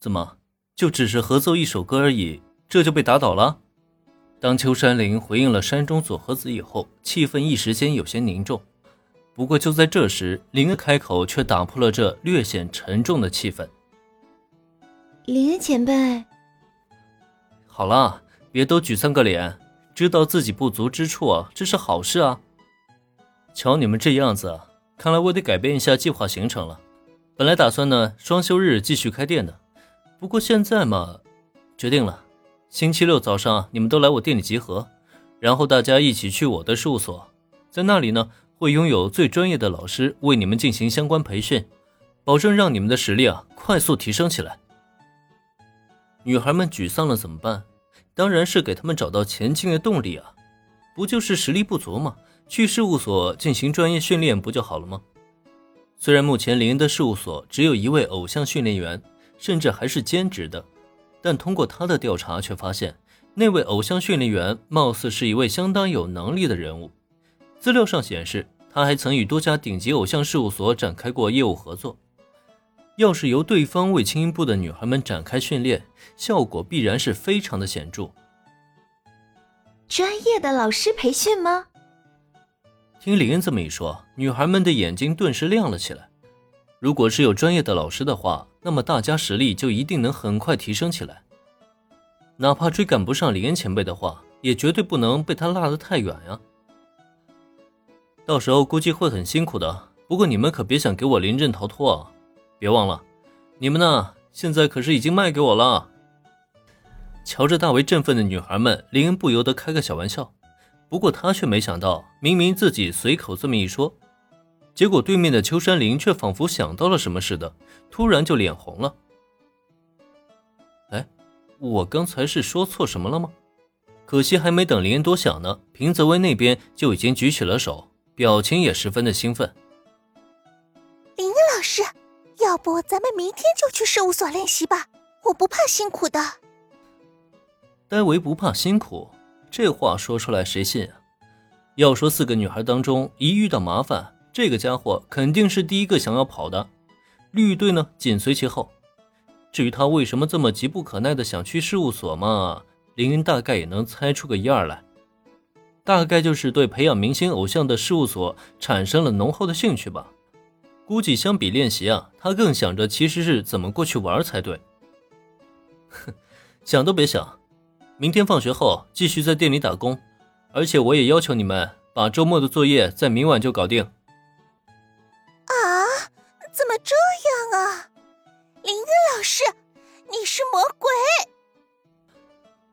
怎么，就只是合奏一首歌而已，这就被打倒了？当秋山林回应了山中佐和子以后，气氛一时间有些凝重。不过就在这时，林恩开口却打破了这略显沉重的气氛。林恩前辈，好了，别都沮丧个脸，知道自己不足之处啊，这是好事啊。瞧你们这样子，看来我得改变一下计划行程了。本来打算呢双休日继续开店的，不过现在嘛，决定了。星期六早上，你们都来我店里集合，然后大家一起去我的事务所，在那里呢，会拥有最专业的老师为你们进行相关培训，保证让你们的实力啊快速提升起来。女孩们沮丧了怎么办？当然是给他们找到前进的动力啊！不就是实力不足吗？去事务所进行专业训练不就好了吗？虽然目前林恩的事务所只有一位偶像训练员，甚至还是兼职的。但通过他的调查，却发现那位偶像训练员貌似是一位相当有能力的人物。资料上显示，他还曾与多家顶级偶像事务所展开过业务合作。要是由对方为轻音部的女孩们展开训练，效果必然是非常的显著。专业的老师培训吗？听林恩这么一说，女孩们的眼睛顿时亮了起来。如果是有专业的老师的话，那么大家实力就一定能很快提升起来。哪怕追赶不上李恩前辈的话，也绝对不能被他落得太远呀。到时候估计会很辛苦的，不过你们可别想给我临阵逃脱啊！别忘了，你们呢，现在可是已经卖给我了。瞧着大为振奋的女孩们，林恩不由得开个小玩笑。不过他却没想到，明明自己随口这么一说。结果，对面的秋山林却仿佛想到了什么似的，突然就脸红了。哎，我刚才是说错什么了吗？可惜还没等林恩多想呢，平泽威那边就已经举起了手，表情也十分的兴奋。林恩老师，要不咱们明天就去事务所练习吧？我不怕辛苦的。戴维不怕辛苦，这话说出来谁信啊？要说四个女孩当中，一遇到麻烦。这个家伙肯定是第一个想要跑的，绿队呢紧随其后。至于他为什么这么急不可耐的想去事务所嘛，林云大概也能猜出个一二来。大概就是对培养明星偶像的事务所产生了浓厚的兴趣吧。估计相比练习啊，他更想着其实是怎么过去玩才对。哼，想都别想，明天放学后继续在店里打工，而且我也要求你们把周末的作业在明晚就搞定。这样啊，林恩老师，你是魔鬼！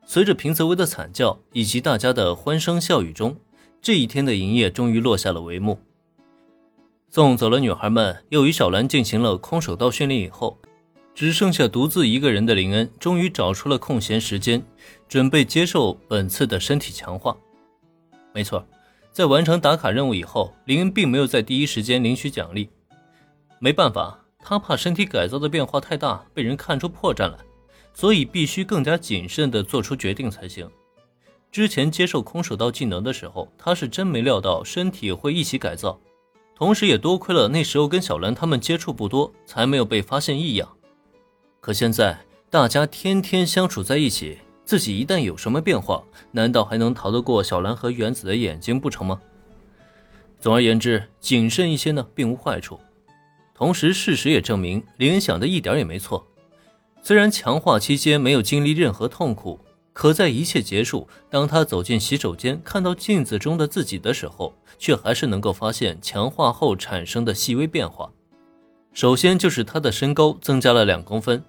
随着平泽威的惨叫以及大家的欢声笑语中，这一天的营业终于落下了帷幕。送走了女孩们，又与小兰进行了空手道训练以后，只剩下独自一个人的林恩，终于找出了空闲时间，准备接受本次的身体强化。没错，在完成打卡任务以后，林恩并没有在第一时间领取奖励。没办法，他怕身体改造的变化太大，被人看出破绽来，所以必须更加谨慎地做出决定才行。之前接受空手道技能的时候，他是真没料到身体会一起改造，同时也多亏了那时候跟小兰他们接触不多，才没有被发现异样。可现在大家天天相处在一起，自己一旦有什么变化，难道还能逃得过小兰和原子的眼睛不成吗？总而言之，谨慎一些呢，并无坏处。同时，事实也证明林恩想的一点也没错。虽然强化期间没有经历任何痛苦，可在一切结束，当他走进洗手间，看到镜子中的自己的时候，却还是能够发现强化后产生的细微变化。首先就是他的身高增加了两公分，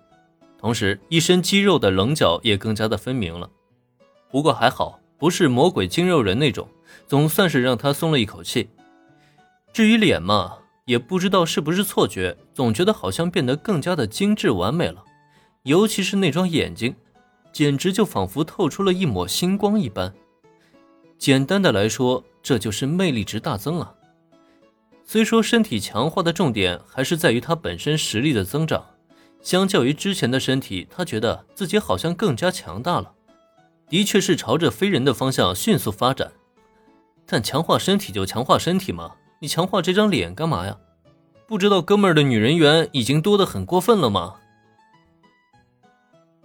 同时一身肌肉的棱角也更加的分明了。不过还好，不是魔鬼精肉人那种，总算是让他松了一口气。至于脸嘛，也不知道是不是错觉，总觉得好像变得更加的精致完美了，尤其是那双眼睛，简直就仿佛透出了一抹星光一般。简单的来说，这就是魅力值大增啊。虽说身体强化的重点还是在于他本身实力的增长，相较于之前的身体，他觉得自己好像更加强大了，的确是朝着非人的方向迅速发展。但强化身体就强化身体嘛。你强化这张脸干嘛呀？不知道哥们儿的女人缘已经多的很过分了吗？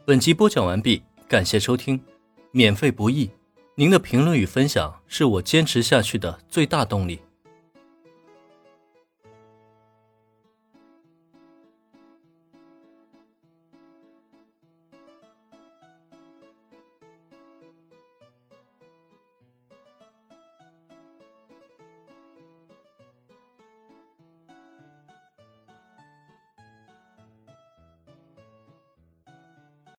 本集播讲完毕，感谢收听，免费不易，您的评论与分享是我坚持下去的最大动力。